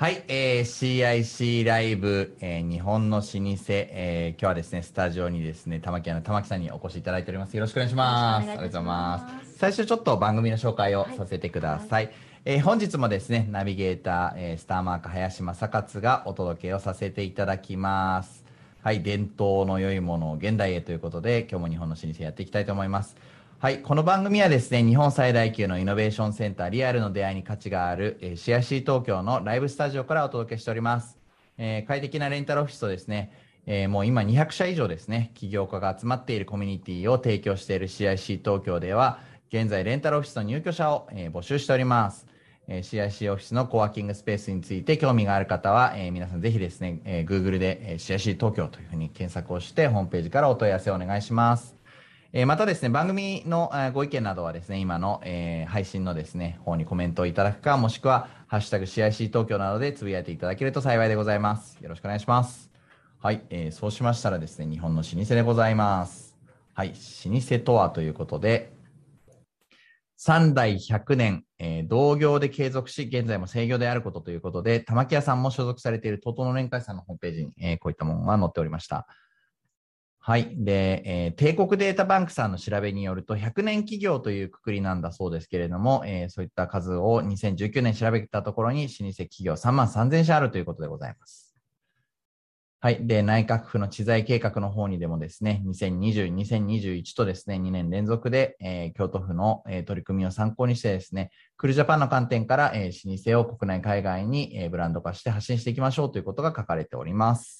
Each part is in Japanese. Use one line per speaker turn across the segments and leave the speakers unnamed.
はい、えー、CIC ライブ、えー、日本の老舗、えー、今日はですね、スタジオにですね、玉木屋の玉木さんにお越しいただいております。よろしくお願いします。ありがとうございます。最初ちょっと番組の紹介をさせてくださいはい、えー、本日もですね、ナビゲーター、えー、スターマーク林正勝がお届けをさせていただきます。はい、伝統の良いものを現代へということで、今日も日本の老舗やっていきたいと思います。はい、この番組はですね、日本最大級のイノベーションセンター、リアルの出会いに価値がある、えー、シアシー東京のライブスタジオからお届けしております。えー、快適なレンタルオフィスとですね、えー、もう今200社以上ですね、起業家が集まっているコミュニティを提供している CIC 東京では、現在レンタルオフィスの入居者を、え、募集しております。え、CIC オフィスのコワーキングスペースについて興味がある方は、え、皆さんぜひですね、え、Google で、えー、CIC 東京というふうに検索をしてホームページからお問い合わせをお願いします。えー、またですね、番組の、ご意見などはですね、今の、えー、配信のですね、方にコメントをいただくか、もしくは、ハッシュタグ CIC 東京などでつぶやいていただけると幸いでございます。よろしくお願いします。はい、えー、そうしましたらですね、日本の老舗でございます。はい、老舗とはということで、3代100年、えー、同業で継続し、現在も制御であることということで、玉木屋さんも所属されている TOTO の連会さんのホームページに、えー、こういったものが載っておりました。はい。で、えー、帝国データバンクさんの調べによると、100年企業というくくりなんだそうですけれども、えー、そういった数を2019年調べたところに、老舗企業3万3000社あるということでございます。はい。で、内閣府の知財計画の方にでもですね、2020、2021とですね、2年連続で、えー、京都府の、えー、取り組みを参考にしてですね、クルジャパンの観点から、えー、老舗を国内海外に、えー、ブランド化して発信していきましょうということが書かれております。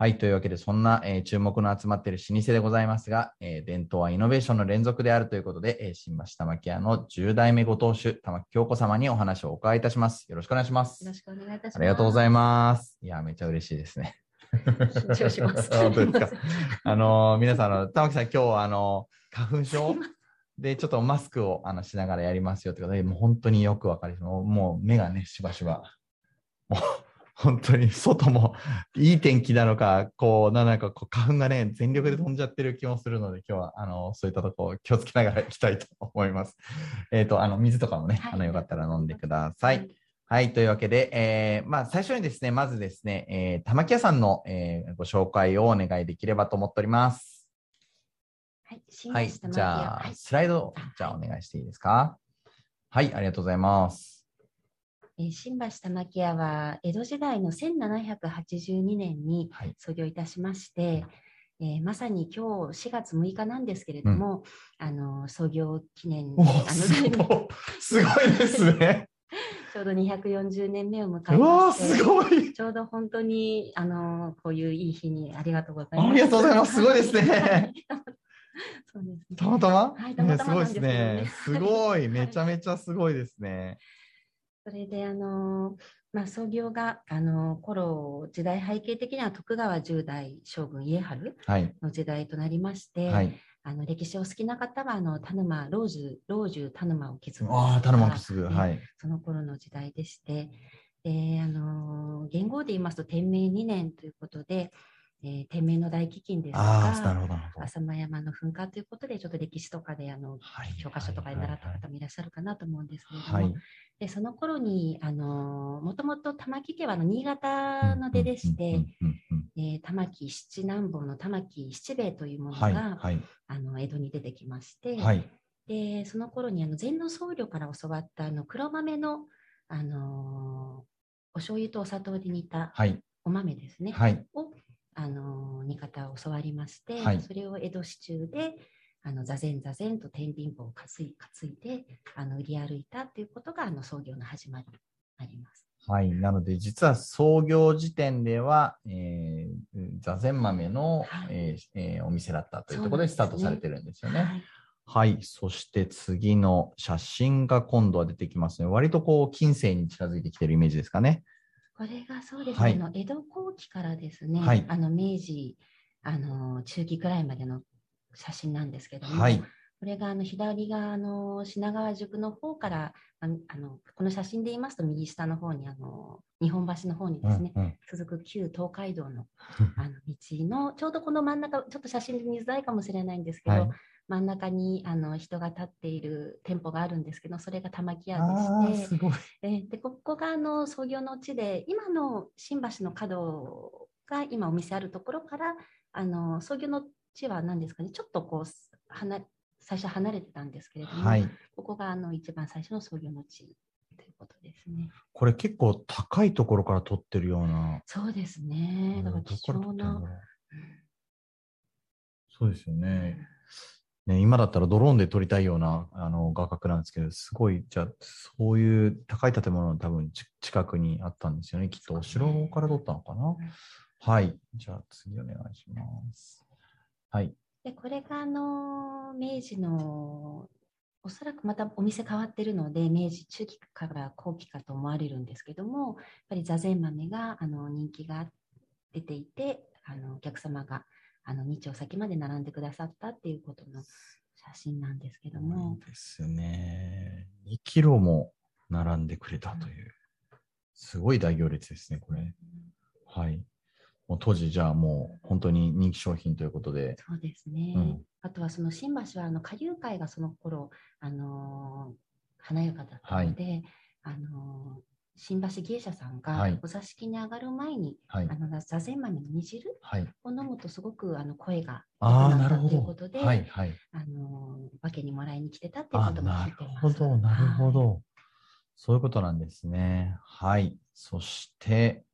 はい。というわけで、そんな、えー、注目の集まっている老舗でございますが、えー、伝統はイノベーションの連続であるということで、えー、新橋玉木屋の10代目ご当主、玉木京子様にお話をお伺いいたします。よろしくお願いします。
よろしくお願いいたします。
ありがとうございます。いや、めっちゃ嬉しいですね。
緊張します。
本当ですか？あの皆さん、あの、玉木さん、今日、あの、花粉症？で、ちょっとマスクをあのしながらやりますよってことで、もう本当によくわかります。もう目がね、しばしば。もう本当に外もいい天気なのか、こう、なんかこう花粉がね、全力で飛んじゃってる気もするので、今日は、あの、そういったとこ気をつけながらいきたいと思います。えっ、ー、と、あの、水とかもね、はい、あの、よかったら飲んでください。はい、はい、というわけで、えー、まあ、最初にですね、まずですね、えー、玉木屋さんの、えー、ご紹介をお願いできればと思っております。
はい、はい、
じゃあ、スライド、じゃあお願いしていいですか？はい、ありがとうございます。
え新橋玉木屋は江戸時代の1782年に創業いたしまして、はい、えー、まさに今日4月6日なんですけれども、うん、あの創業記念あの
すごいですね。
ちょうど240年目を迎えま
してすごい
ちょうど本当にあのこういういい日にありがとうございます。
ありがとうございます。すごいですね。
そうです、ね、
たまたま、
はい、たまたま、
ね、すごいですね。すごい、めちゃめちゃすごいですね。
それであの、まあ、創業があの頃時代背景的には徳川十代将軍家治の時代となりまして、はい、あの歴史を好きな方はあの田沼老中老中田沼を築く
あ田沼を築く、はい、
その頃の時代でしてであの元号で言いますと天明2年ということでえー、天明の大飢饉ですとか、浅間山の噴火ということで、ちょっと歴史とかであの、はい、教科書とかで習った方もいらっしゃるかなと思うんですけれども、はい、でその頃にあのもともと玉木家はの新潟の出でして、え玉木七南坊の玉木七兵衛というものが、はい、あの江戸に出てきまして、でその頃にあの禅の僧侶から教わったあの黒豆の、あのお醤油とお砂糖で煮たお豆ですね、をあの煮方を教わりまして、それを江戸市中であの座禅座禅と天秤棒を担い担いであの売り歩いたということがあの創業の始まりります。
はい、なので実は創業時点では、えー、座禅豆の、はい、えー、えー、お店だったというところでスタートされてるんですよね。はいはい。そして次の写真が今度は出てきますね。割とこう、近世に近づいてきてるイメージですかね。
これがそうですね。はい、あの江戸後期からですね、はい、あの明治、あの中期くらいまでの写真なんですけども、はい、これがあの左側の品川宿の方からあのこの写真で言いますと右下の方にあの日本橋の方にですね、うんうん、続く旧東海道の あの道のちょうどこの真ん中ちょっと写真で見づらいかもしれないんですけど、はい、真ん中にあの人が立っている店舗があるんですけど、それが玉木屋でして、えでここがあの創業の地で、今の新橋の角が今お店あるところから、あの創業の地は何ですかね、ちょっとこう離最初離れてたんですけれども、はい、ここがあの一番最初の創業の地ということですね。
これ結構高いところから撮ってるような。
そうですね。だから貴重な。
そうですよね。ね、今だったらドローンで撮りたいようなあの画角なんですけど、すごい、じゃあ、そういう高い建物の多分近くにあったんですよね。きっとお城から撮ったのかな？はい。じゃあ次お願いします。はい。
でこれがあの明治のおそらくまたお店変わってるので明治中期から後期かと思われるんですけどもやっぱり座禅豆があの人気が出ていてあのお客様があの日丁先まで並んでくださったっていうことの写真なんですけども。
ですね。2キロも並んでくれたという、すごい大行列ですね、これ。はい。もう当時じゃあもう本当に人気商品ということで。
そうですね。うん、あとはその新橋はあの下流会がその頃あのー、華やかだったので、はい、あのー、新橋芸者さんがお座敷に上がる前に、はい、あの座禅豆の煮汁を飲むとすごくあの声が良くなったということで、はいはい、あの分けにもらいに来てたっていうことも聞いてます。なるほど、
なるほど。そういうことなんですね。はい。そして、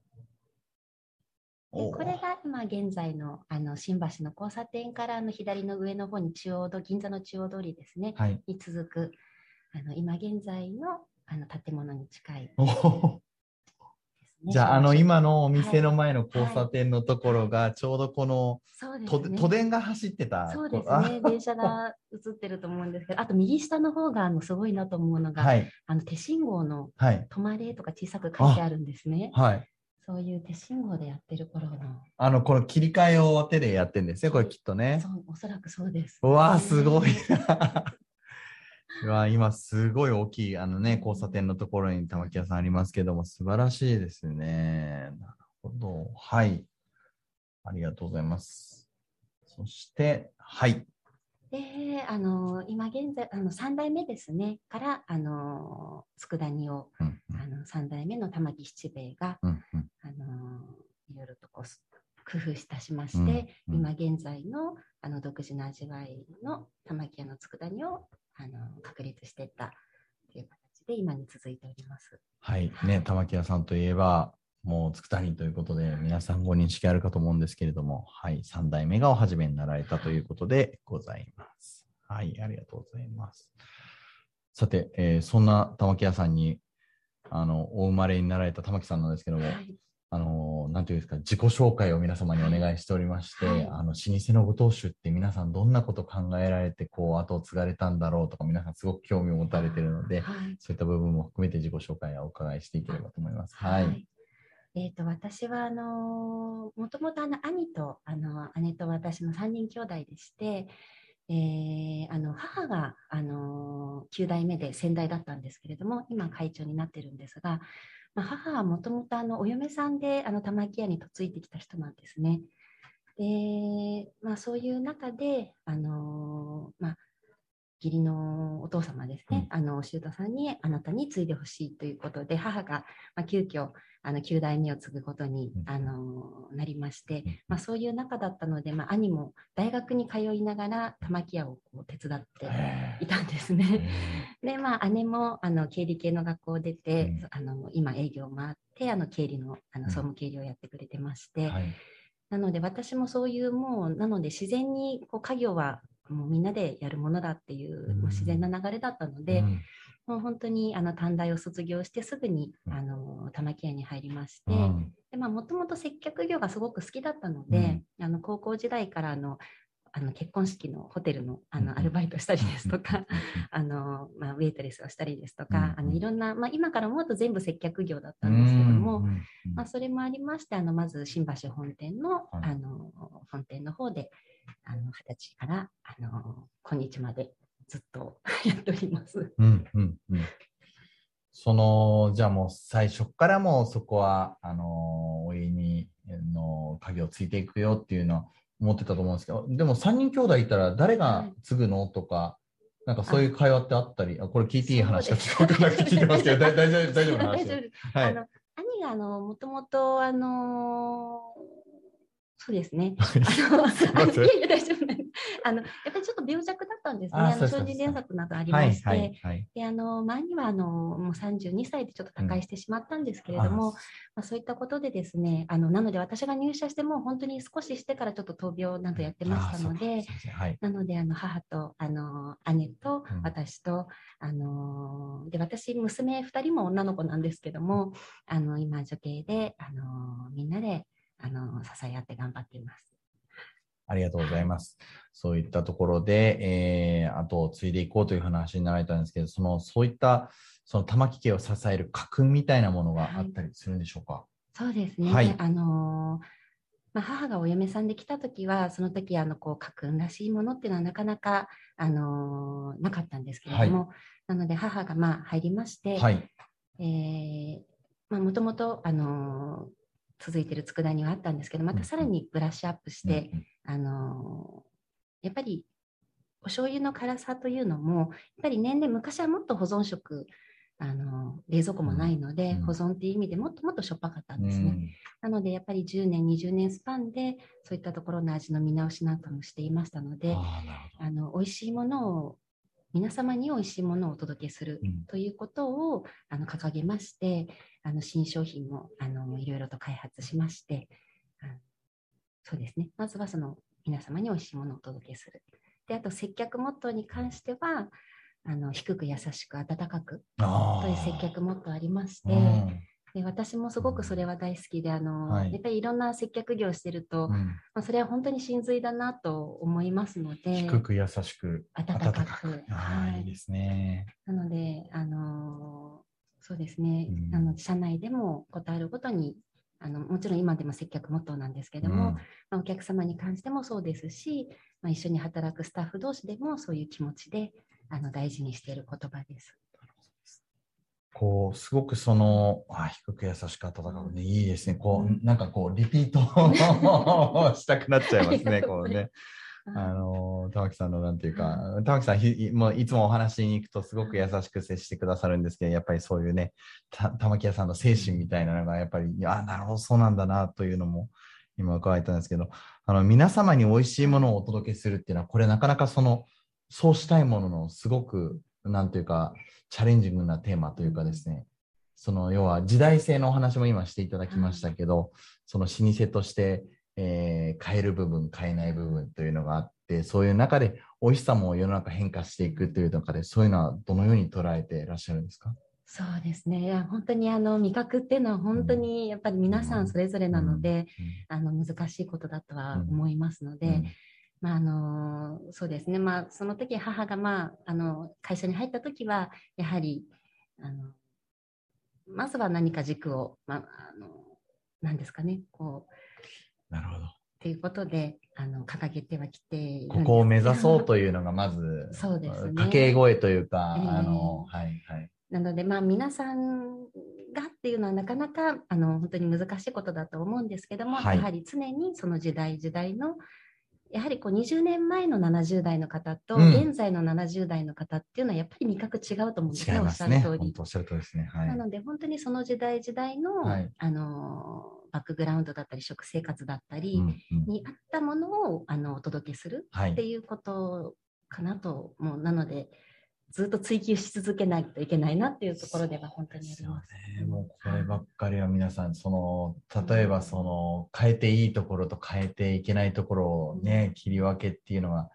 でこれが今現在のあの新橋の交差点からの左の上の方に中央通銀座の中央通りですね、はい、に続くあの今現在のあの建物に近い、ね、
じゃあ、あの今のお店の前の交差点のところが、ちょうどこの、都電が走ってた。
そうですね、電車が映ってると思うんですけど、あと右下の方があのすごいなと思うのが、はい、あの手信号の「止まれ」とか小さく書いてあるんですね。はい、そういう手信号でやってる頃の。
あの、この切り替えを手でやってるんですね、これきっとね。
そう、おそらくそうです。
うわすごい。うわ今すごい大きい、あのね、交差点のところに玉木屋さんありますけども、素晴らしいですね。なるほど。はい。ありがとうございます。そして、はい。
で、あの今現在あの3代目ですねからあの佃煮を、うんうん、あの3代目の玉木七兵衛が、うんうん、あのいろいろとこう工夫いたしまして、うんうん、今現在のあの独自の味わいの玉木屋の佃煮をあの確立していったという形で今に続いております。
はい、ね、玉木屋さんといえばもう佃煮ということで、皆さんご認識あるかと思うんですけれども、はい、3代目がお始めになられたということでございます。はい、ありがとうございます。さて、えー、そんな玉木屋さんに、あの、お生まれになられた玉木さんなんですけども、はい、あの、なんていうんですか、自己紹介を皆様にお願いしておりまして、はい、あの、老舗のご当主って皆さんどんなこと考えられて、こう、後を継がれたんだろうとか、皆さんすごく興味を持たれているので、はい、そういった部分も含めて自己紹介をお伺いしていければと思います。はい。
えーと、私はあのもともとあの兄とあの姉と私の3人兄弟でして、えー、あの母があの9代目で先代だったんですけれども今会長になってるんですが、まあ、母はもともとあのお嫁さんであの玉木屋に嫁いできた人なんですね。でまあ、そういう中で、あのまあ、義理のお父様ですね、うん、あの、修太さんにあなたに継いでほしいということで、母が、まあ、急遽、あの、9代目を継ぐことに、あの、なりまして、まあ、そういう中だったので、まあ、兄も大学に通いながら玉木屋をこう手伝っていたんですね。で、まあ、姉も、あの、経理系の学校を出て、あの、今営業を回って、あの、経理の、あの、総務経理をやってくれてまして、はい。なので私もそういうもうなので自然にこう家業はもうみんなでやるものだっていう、もう自然な流れだったので、もう本当にあの短大を卒業してすぐにあの玉木屋に入りまして、もともと接客業がすごく好きだったので、あの高校時代からあのあの結婚式のホテルのあのアルバイトしたりですとか、あのまあ、ウェイトレスをしたりですとか、あのいろんな、まあ、今から思うと全部接客業だったんですけども、まあ、それもありましてあのまず新橋本店のあの本店の方であの二十歳からあの今日までずっと やっております。うんうんうん。
そのじゃあもう最初からもうそこはあのお家にの鍵をついていくよっていうのは思ってたと思うんですけど、でも3人兄弟いたら誰が継ぐのとか、なんかそういう会話ってあったり、あこれ聞いていい話か聞こなくて聞いてますけど、大丈夫、大丈夫な話？
大丈夫。はい、あの兄があのもともとあのそうですね。あの、いやいや大丈夫あのやっぱりちょっと病弱だったんですね。あの小児連作などありまして、はいはいはい、であの前にはあのもう32歳でちょっと他界してしまったんですけれども、うん、まあ、そういったことでですね、あのなので私が入社しても本当に少ししてからちょっと闘病などやってましたので、はい、なのであの母とあの姉と私と、うん、あので私娘2人も女の子なんですけども、あの今女系であのみんなであの支え合って頑張っています。
ありがとうございます。そういったところで、えー、あと継いでいこうという話になられたんですけど、そのそういったその玉木家を支える家訓みたいなものがあったりするんでしょうか？はい、
そうですね。はい、あのーまあ、母がお嫁さんで来た時はその時あのこう家訓らしいものっていうのはなかなか、あのー、なかったんですけれども、はい、なので母がまあ入りまして、はい、えもともと、あの続いてる佃煮はあったんですけどまたさらにブラッシュアップして、うんあのやっぱりお醤油の辛さというのもやっぱり年々昔はもっと保存食あの冷蔵庫もないので、うん、保存っていう意味でもっともっとしょっぱかったんですね、うん、なのでやっぱり10年20年スパンでそういったところの味の見直しなんかもしていましたのであの美味しいものを皆様に美味しいものをお届けするということを、あの掲げましてあの新商品もあのいろいろと開発しましてそうですね。まずはその皆様に美味しいものをお届けする。であと接客モットーに関してはあの低く優しく温かくという接客モットーありまして、で私もすごくそれは大好きであの、はい、やっぱりいろんな接客業をしてると、うん、まあ、それは本当に真髄だなと思いますので
低く優しく
温かく
はい、いいですね。
なのであのそうですね、うん、あの社内でもことあるごとにあのもちろん今でも接客モットーなんですけども、うん、まあ、お客様に関してもそうですし、まあ、一緒に働くスタッフ同士でもそういう気持ちであの大事にしている言葉です。
こう、すごくその、あ低く優しく温かくね、いいですね。こう、なんかこう、リピート したくなっちゃいますね、こうね。あの、玉木さんのなんていうか、玉木さんひ、もういつもお話に行くとすごく優しく接してくださるんですけど、やっぱりそういうね、玉木屋さんの精神みたいなのが、やっぱり、あ、なるほど、そうなんだな、というのも、今伺えたんですけど、あの、皆様に美味しいものをお届けするっていうのは、これなかなかその、そうしたいもののすごく、なんていうか、チャレンジングなテーマというかですね、その要は時代性のお話も今していただきましたけど、その老舗として、えー、変える部分、変えない部分というのがあって、そういう中で美味しさも世の中変化していくという中で、そういうのはどのように捉えていらっしゃるんですか？
そうですね。いや本当にあの味覚っていうのは本当にやっぱり皆さんそれぞれなので、うん。うん、あの難しいことだとは思いますので、うんまあ、あのそうですね、まあ、その時母が、まあ、あの会社に入った時はやはりあのまずは何か軸を、まあ、あの何ですかね。こ
うなるほど。
ということであの掲げてはきて
ここを目指そうというのがまず
そうですね。
掛け声というか、えー、あのはいはい。
なのでまあ皆さんがっていうのはなかなかあの本当に難しいことだと思うんですけども、はい、やはり常にその時代時代のやはりこう20年前の70代の方と現在の70代の方っていうのはやっぱり味覚違うと思うんですね、
うん、おっしゃる通り。おっしゃる通りですね、
はい、なので本当にその時代時代のはい、あのバックグラウンドだったり食生活だったりに合ったものを、あのお届けするっていうことかなと、もう。なのでずっと追求し続けないといけないなっていうところでは本当にあります。
すね、もうこればっかりは皆さん、その例えばその変えていいところと変えていけないところをね、切り分けっていうのは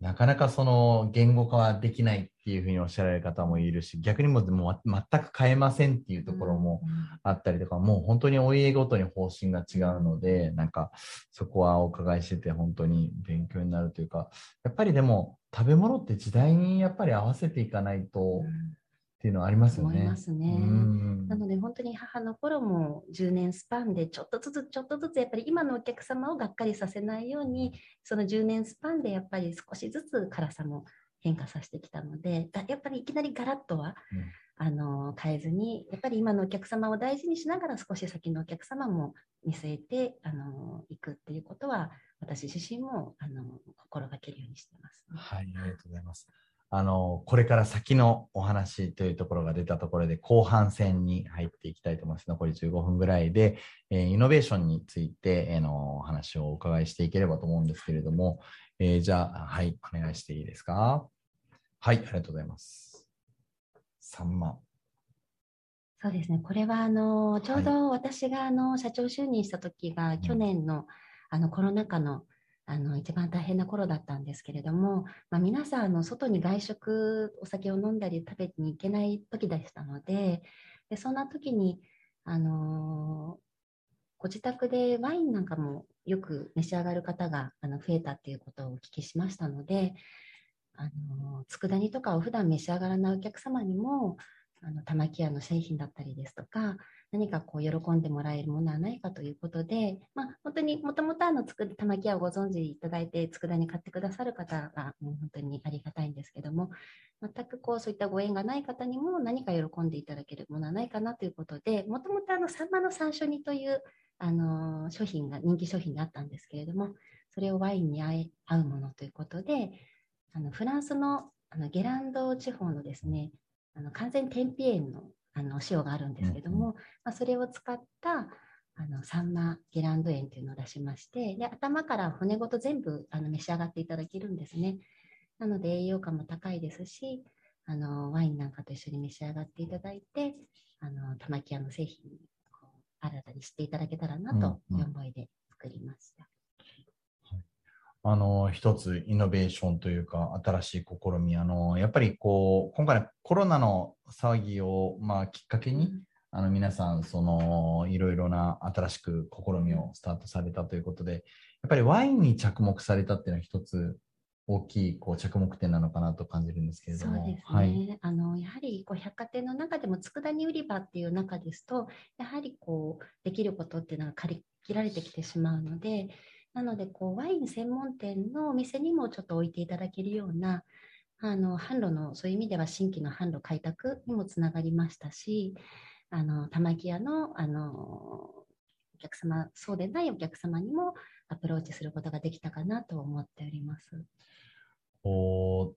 なかなかその言語化はできないっていうふうにおっしゃられる方もいるし逆にももう全く変えませんっていうところもあったりとか、もう本当にお家ごとに方針が違うのでなんかそこはお伺いしてて本当に勉強になるというかやっぱりでも食べ物って時代にやっぱり合わせていかないと、っていうのはありますよね。
ね。なので本当に母の頃も10年スパンでちょっとずつちょっとずつやっぱり今のお客様をがっかりさせないようにその10年スパンでやっぱり少しずつ辛さも変化させてきたのでやっぱりいきなりガラッとは、あの変えずにやっぱり今のお客様を大事にしながら少し先のお客様も見据えてあの行くっていうことは私自身もあの心がけるようにしてます、
ね、はいありがとうございます。あのこれから先のお話というところが出たところで後半戦に入っていきたいと思います。残り15分ぐらいで、えー、イノベーションについて、えー、のお話をお伺いしていければと思うんですけれども、えー、じゃあはいお願いしていいですか？はいありがとうございます。3万。
そうですね、これはあのちょうど私があの社長就任した時が、去年のあのコロナ禍のあの一番大変な頃だったんですけれども、まあ、皆さんの外に外食お酒を飲んだり食べに行けない時でしたのででそんな時にあのご自宅でワインなんかもよく召し上がる方があの増えたっていうことをお聞きしましたのであの佃煮とかを普段召し上がらないお客様にもあの玉木屋の製品だったりですとか何かこう喜んでもらえるものはないかということで、まあ、本当にもともとあのつく玉木屋をご存知いただいて佃煮買ってくださる方がもう本当にありがたいんですけども全くこうそういったご縁がない方にも何か喜んでいただけるものはないかなということでもともとあのサンマの山椒煮というあの商品が人気商品であったんですけれどもそれをワインに合うものということであのフランスのあのゲランド地方のですねあの完全天日塩のあの塩があるんですけども、うん、まあ、それを使ったあのサンマゲランド塩というのを出しましてで頭から骨ごと全部あの召し上がっていただけるんですね。なので栄養価も高いですしあのワインなんかと一緒に召し上がっていただいてあの玉木屋の製品を新たに知っていただけたらなという思いで作りました。
あの、一つイノベーションというか、新しい試み、あの、やっぱりこう、今回コロナの騒ぎを、まあ、きっかけに、あの、皆さん、その、いろいろな新しく試みをスタートされたということで、やっぱりワインに着目されたっていうのは一つ大きいこう着目点なのかなと感じるんですけれども。
そうですね。はい、あのやはりこう百貨店の中でも佃煮売り場っていう中ですと、やはりこうできることっていうのが借り切られてきてしまうので、なのでこうワイン専門店のお店にもちょっと置いていただけるようなあの販路のそういう意味では新規の販路開拓にもつながりましたしあの玉木屋のあのお客様そうでないお客様にもアプローチすることができたかなと思っております。
お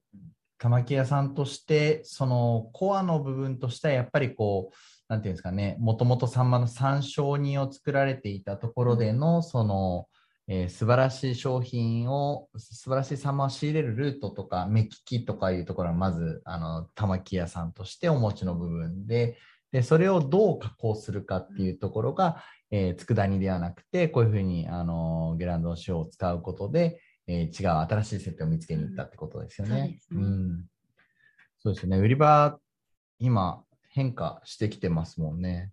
玉木屋さんとしてそのコアの部分としてはやっぱりこうなんていうんですかねもともとサンマの山椒煮を作られていたところでのそのえー、素晴らしい商品を、素晴らしいサンマを仕入れるルートとか、目利きとかいうところは、まず、あの、玉木屋さんとしてお持ちの部分で、で、それをどう加工するかっていうところが、えー、佃煮ではなくて、こういうふうに、あの、ゲランドの塩を使うことで、えー、違う新しい設定を見つけに行ったってことですよね。うん。そうですね。売り場、今、変化してきてますもんね。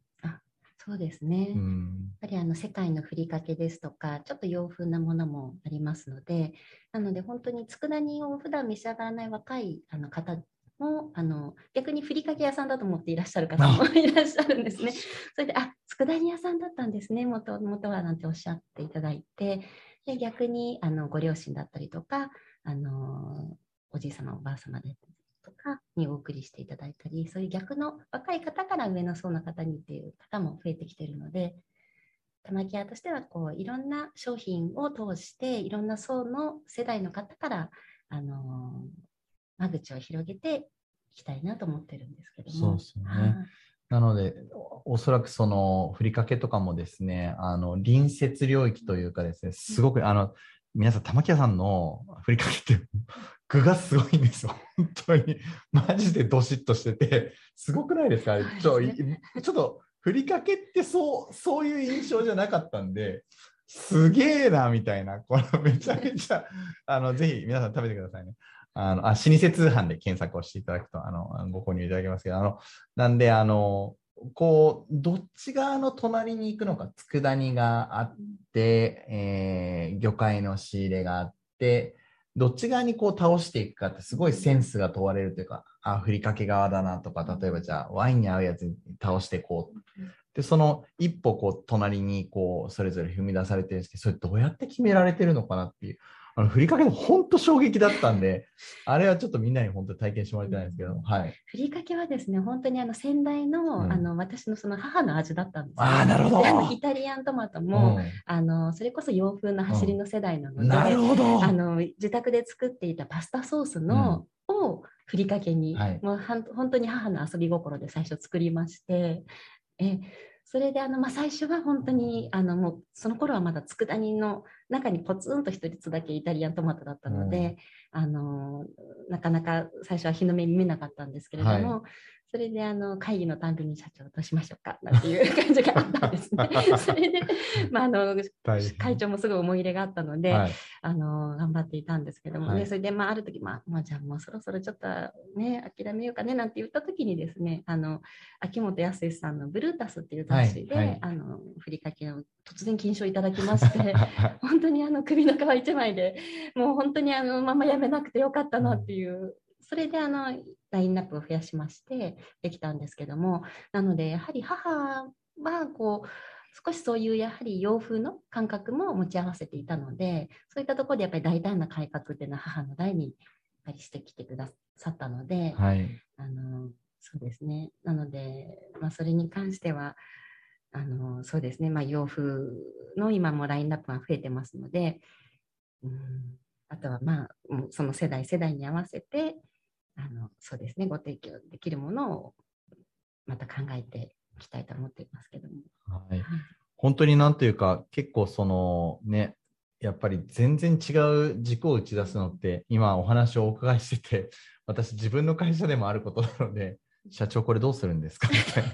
そうですね。うん、やっぱりあの世界のふりかけですとか、ちょっと洋風なものもありますので、なので本当に佃煮を普段召し上がらない若いあの方もあの逆にふりかけ屋さんだと思っていらっしゃる方も いらっしゃるんですね。それで、あ佃煮屋さんだったんですね、もともとはなんておっしゃっていただいて、で逆にあのご両親だったりとか、あのおじい様、おばあ様でとかにお送りしていただいたり、そういう逆の若い方から上の層の方にっていう方も増えてきているので、玉木屋としてはこういろんな商品を通していろんな層の世代の方からあの間口を広げていきたいなと思ってるんですけども。
そうですね。なので、おそらくそのふりかけとかもですね、あの隣接領域というかですね、すごく、あの皆さん、玉木屋さんのふりかけって具がすごいんですよ。本当に。マジでどしっとしてて、すごくないですか？ちょちょっと、ふりかけってそう、そういう印象じゃなかったんで、すげえな、みたいな。この めちゃめちゃ、あの、ぜひ皆さん食べてくださいね。あの、あ、老舗通販で検索をしていただくと、あの、ご購入いただけますけど、あの、なんで、あの、こう、どっち側の隣に行くのか、佃煮があって、えー、魚介の仕入れがあって、どっち側にこう倒していくかってすごいセンスが問われるというか、あ、ふりかけ側だなとか、例えばじゃあワインに合うやつに倒していこう。で、その一歩こう隣にこうそれぞれ踏み出されてるんですけど、それどうやって決められてるのかなっていう。あの、ふりかけ本当衝撃だったんで、あれはちょっとみんなに本当体験してもらいたいんですけど、はい。
ふりかけはですね、本当にあの先代の、うん、あの私のその母の味だったんです
ああ、なるほど。
イタリアントマトも、うん、あのそれこそ洋風の走りの世代なので、うん、
なるほど。
あの自宅で作っていたパスタソースの、をふりかけに、はい、もうはん本当に母の遊び心で最初作りまして、えそれであの、まあ、最初は本当にあのもうその頃はまだ佃煮の中にポツンと一つだけイタリアントマトだったので、うん、あのなかなか最初は日の目見めなかったんですけれども、はいそれであの会議のたびに社長どうしましょうかなんていう感じがあったんですね。それで、まあ、あの会長もすごい思い入れがあったので、はい、あの頑張っていたんですけどもね、はい、それで、まあ、ある時、まあ、まあ、じゃあもうそろそろちょっとね諦めようかねなんて言った時にですねあの秋元康さんの「ブルータス」っていう雑誌で、はい、あのふりかけを突然金賞いただきまして 本当にあの首の皮一枚でもう本当にあのままやめなくてよかったなっていうそれであのラインナップを増やしましてできたんですけどもなのでやはり母はこう少しそういうやはり洋風の感覚も持ち合わせていたのでそういったところでやっぱり大胆な改革っていうのは母の代にやっぱりしてきてくださったので、はい、あのそうですね。なので、まあ、それに関してはあのそうですね、まあ、洋風の今もラインナップが増えてますので、うん、あとはまあその世代世代に合わせてあのそうですね。ご提供できるものをまた考えていきたいと思っていますけども。
はい、本当になんというか結構そのねやっぱり全然違う軸を打ち出すのって今お話をお伺いしてて 私自分の会社でもあることなので社長これどうするんですか？みたいな。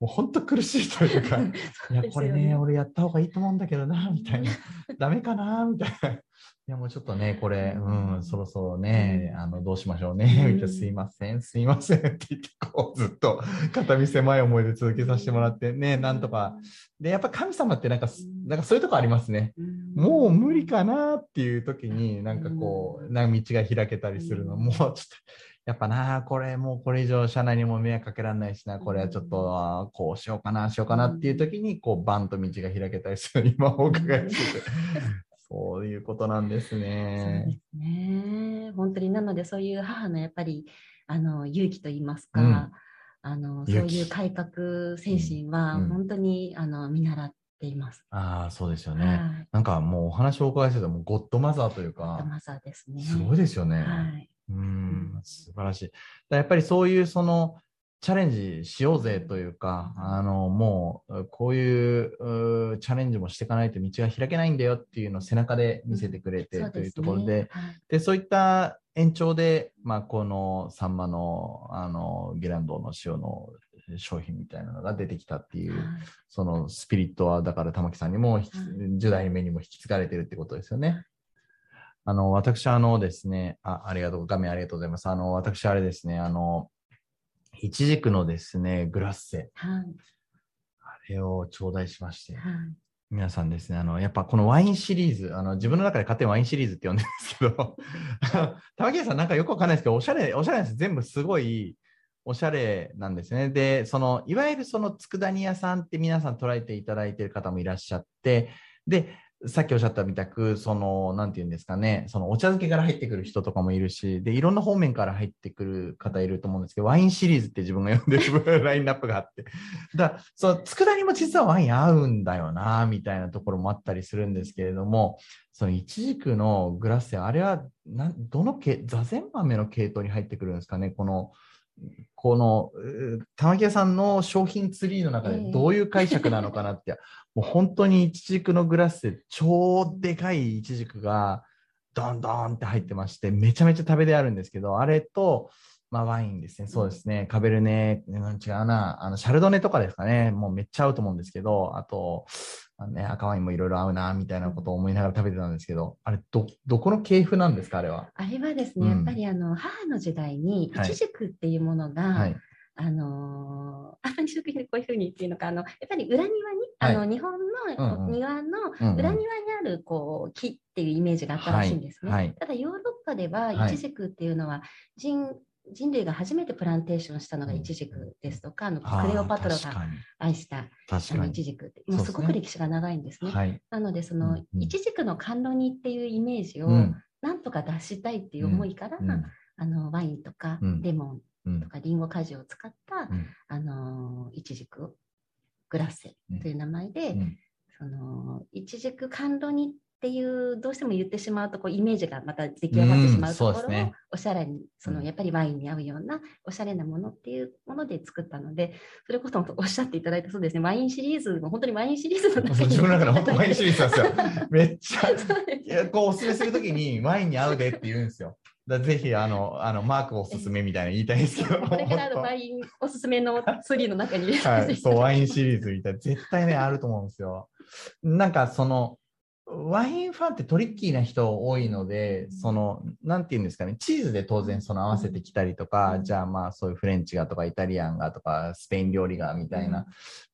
もう本当苦しいというか いやこれね俺やった方がいいと思うんだけどなみたいな。ダメかな？みたいな。いやもうちょっとねこれうんそろそろねあのどうしましょうね。みたいな。すいませんすいませんって言ってこうずっと片身狭い思いで続けさせてもらってねなんとか。でやっぱ神様ってなんかなんかそういうとこありますね。もう無理かなっていう時になんかこうな道が開けたりするの。もうちょっとやっぱな、これもうこれ以上社内にも迷惑かけられないしな、これはちょっとこうしようかな、しようかなっていう時に、こうバンと道が開けたりする、今お伺いしてて。そういうことなんですね。
そうですね。本当になのでそういう母のやっぱりあの勇気と言いますか、うん、あのそういう改革精神は本当に、うん、あの見習っています。
ああ、そうですよね。はい、なんかもうお話をお伺いしててもゴッドマザーというか、ゴッ
ドマザーですね。
すごいですよね。はい。うん、素晴らしい。やっぱりそういうそのチャレンジしようぜというか、あの、もう、こういうチャレンジもしていかないと道が開けないんだよっていうのを背中で見せてくれてというところで、で、そういった延長で、まあ、このサンマの、あの、ゲランドの塩の商品みたいなのが出てきたっていう、そのスピリットは、だから玉木さんにも、10代目にも引き継がれてるってことですよね。あの、私、あのですね、あ、ありがとう、画面ありがとうございます。あの、私、あれですね、あの、いちじくのですね、グラッセ。はい。あれを頂戴しまして。はい。皆さんですね、あの、やっぱこのワインシリーズ、あの、自分の中で勝手にワインシリーズって呼んでるんですけど、玉木さんなんかよくわかんないですけど、おしゃれ、おしゃれなんです。全部すごい、おしゃれなんですね。で、その、いわゆるその佃煮屋さんって皆さん捉えていただいている方もいらっしゃって、で、さっきおっしゃったみたく、その、なんて言うんですかね、そのお茶漬けから入ってくる人とかもいるし、で、いろんな方面から入ってくる方いると思うんですけど、ワインシリーズって自分が読んでる ラインナップがあって。だその、佃煮も実はワイン合うんだよな、みたいなところもあったりするんですけれども、その、イチジクのグラッセ、あれは、などの系、座禅豆の系統に入ってくるんですかね、この、この玉木屋さんの商品ツリーの中でどういう解釈なのかなって、えー、もう本当にイチジクのグラスで超でかいイチジクがドンドンって入ってましてめちゃめちゃ食べであるんですけどあれと、まあ、ワインですね。そうですね。カベルネ違うな。あのシャルドネとかですかね。もうめっちゃ合うと思うんですけど。あとあのね、赤ワインもいろいろ合うなみたいなことを思いながら食べてたんですけど、あれど、どこの系譜なんですか、あれは？
あれはですね、うん、やっぱりあの母の時代に、イチジクっていうものが、はい、あのー、あまり食品でこういうふうにっていうのか、あのやっぱり裏庭に、はい、あの日本の庭の裏庭にあるこう木っていうイメージがあったらしいんですね。はい。はい、ただヨーロッパではイチジクっていうのは人人類が初めてプランテーションしたのがイチジクですとか、あのクレオパトラが愛したあのイチジクってもうすごく歴史が長いんですね。すねはい、なのでその、イチジクの甘露煮っていうイメージをなんとか出したいっていう思いから、あのワインとかレモンとかリンゴ果汁を使った、あのイチジクグラッセという名前で、そのイチジク甘露煮っていうどうしても言ってしまうとこうイメージがまた出来上がってしまうところを、ね、おしゃれにそのやっぱりワインに合うようなおしゃれなものっていうもので作ったのでそれこそおっしゃっていただいたそうですねワインシリーズも本当にワインシリーズの中
に 自分の中で本当ワインシリーズなんですよ。めっちゃいやこうおすすめするときにワインに合うでって言うんですよ。だぜひあのあのマークおすすめみたいな言いたいですけど、
これからのワインおすすめのスリーの中に。
はい、そうワインシリーズみたいな。絶対ねあると思うんですよ。なんかそのワインファンってトリッキーな人多いので、その、なんて言うんですかね、チーズで当然その合わせてきたりとか、じゃあまあそういうフレンチがとかイタリアンがとかスペイン料理がみたいな。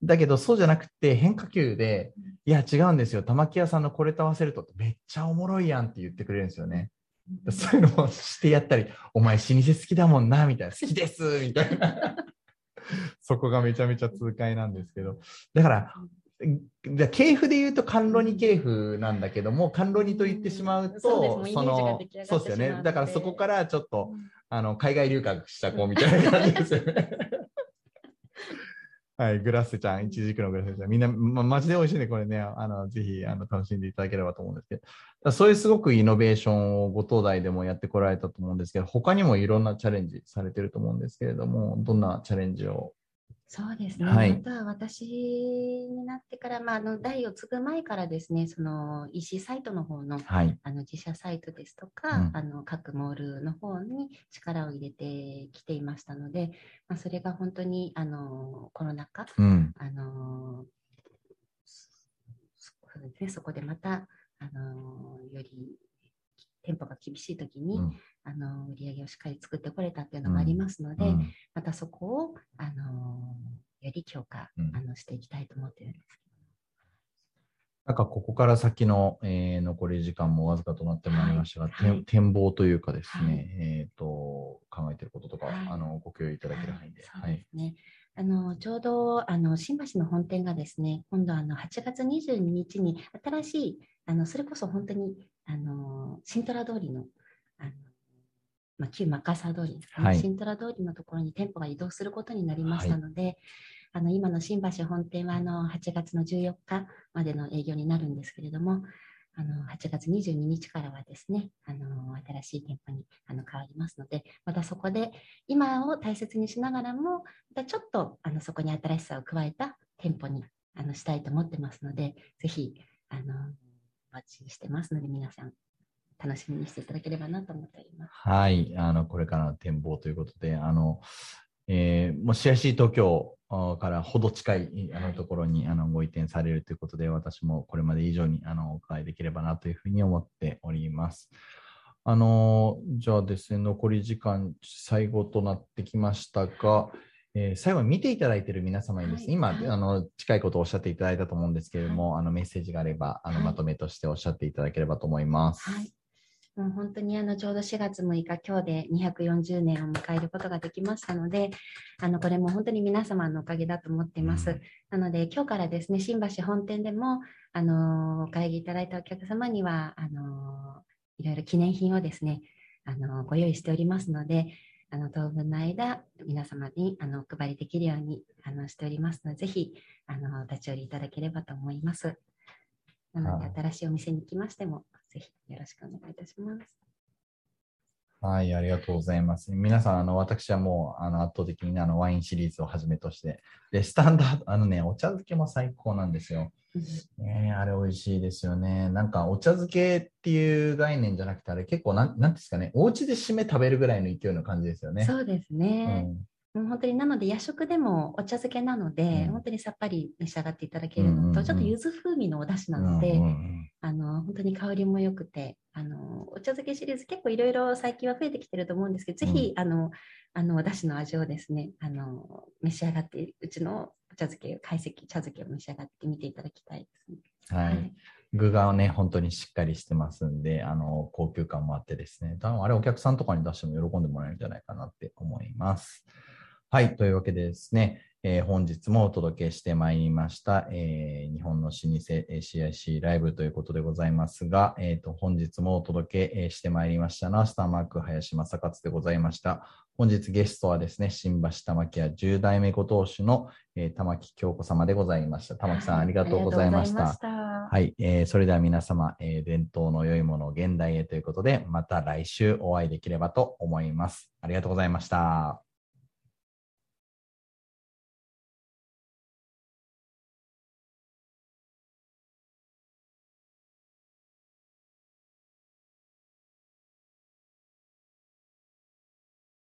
だけどそうじゃなくて変化球で、いや違うんですよ、玉木屋さんのこれと合わせるとめっちゃおもろいやんって言ってくれるんですよね。そういうのをしてやったり、お前老舗好きだもんな、みたいな、好きですみたいな。そこがめちゃめちゃ痛快なんですけど。だから、じ系譜で言うと甘露煮系譜なんだけども甘露煮と言ってしまうと、そのそうですよね。だからそこからちょっと、あの海外留学した子みたいな感じですよね。はい、グラッセちゃん、いちじくのグラッセちゃん、みんな、ま、マジで美味しいんで、これね、あの、ぜひ、あの、楽しんでいただければと思うんですけど、そういうすごくイノベーションをご東大でもやってこられたと思うんですけど、他にもいろんなチャレンジされてると思うんですけれども、どんなチャレンジを
そうですね。はい、また私になってから、まあ、あの代を継ぐ前からですね、その EC サイトの方のはい、あの自社サイトですとか、うん、あの各モールの方に力を入れてきていましたので、まあ、それが本当にあのコロナ禍、うん、あのそうですね、そこでまたあのより店舗が厳しい時に、うん、あの売り上げをしっかり作ってこれたっていうのもありますので、うん、またそこをあのより強化、あのしていきたいと思っているんですけど。
なんかここから先の、えー、残り時間もわずかとなってまいりましたが、はい、展望というかですね、はい、えーと、考えていることとか、はい、あのご共有いただける範囲で。
そうですねあのちょうどあの新橋の本店がですね、今度あの8月22日に新しいあのそれこそ本当にあの新虎通りのあの、まあ、旧マッカーサー通りですかね、はい、新虎通りのところに店舗が移動することになりましたので、はい、あの今の新橋本店はあの8月の14日までの営業になるんですけれども、あの8月22日からはですね、あの新しい店舗にあの変わりますので、またそこで今を大切にしながらも、またちょっとあのそこに新しさを加えた店舗にあのしたいと思ってますので、ぜひあのお待ちしてますので、皆さん楽しみにしていただければなと思っております。
はい、あのこれからの展望ということで、あのえー、もう CIC 東京からほど近いあのところにあのご移転されるということで、私もこれまで以上にあのお伺いできればなというふうに思っております。あのじゃあですね、残り時間、最後となってきましたが、えー、最後に見ていただいている皆様にですね、はい、今、あの近いことをおっしゃっていただいたと思うんですけれども、はい、あのメッセージがあればあの、まとめとしておっしゃっていただければと思います。
はいもう本当にあのちょうど4月6日、今日で240年を迎えることができましたので、あのこれも本当に皆様のおかげだと思っています。うん、なので、今日からですね、新橋本店でも、あのお会議いただいたお客様には、あのいろいろ記念品をですね、あのご用意しておりますので、あの当分の間、皆様にあのお配りできるようにあのしておりますので、ぜひあの立ち寄りいただければと思います。なので、新しいお店に来ましても、ぜひよろしくお願いいたします。
はい、ありがとうございます。皆さん、あの私はもうあの圧倒的にあのワインシリーズをはじめとして、でスタンダード、あのね、お茶漬けも最高なんですよ。ね、あれ美味しいですよね。なんかお茶漬けっていう概念じゃなくて、あれ結構なん、なんですかね、お家で締め食べるぐらいの勢いの感じですよね。
そうですね。うん本当になので夜食でもお茶漬けなので、うん、本当にさっぱり召し上がっていただけるのと、うんうんうん、ちょっと柚子風味のお出汁なので、うんうんうん、あの本当に香りも良くてあのお茶漬けシリーズ結構いろいろ最近は増えてきてると思うんですけど、ぜひあのあのお出汁の味をですねあの召し上がってうちのお茶漬け懐石茶漬けを召し上がってみていただきたいですね。
はい、はい。具がね、本当にしっかりしてますんで、あの、高級感もあってですね、多分あれお客さんとかに出しても喜んでもらえるんじゃないかなって思います。はい、というわけでですね、えー、本日もお届けしてまいりました、えー、日本の老舗 CIC ライブということでございますが、えーと、本日もお届けしてまいりましたのは、スターマーク林正勝でございました。本日ゲストはですね、新橋玉木屋10代目ご当主の、えー、玉木京子様でございました。玉木さん、ありがとうございました。はい、えー、それでは皆様、えー、伝統の良いものを現代へということで、また来週お会いできればと思います。ありがとうございました。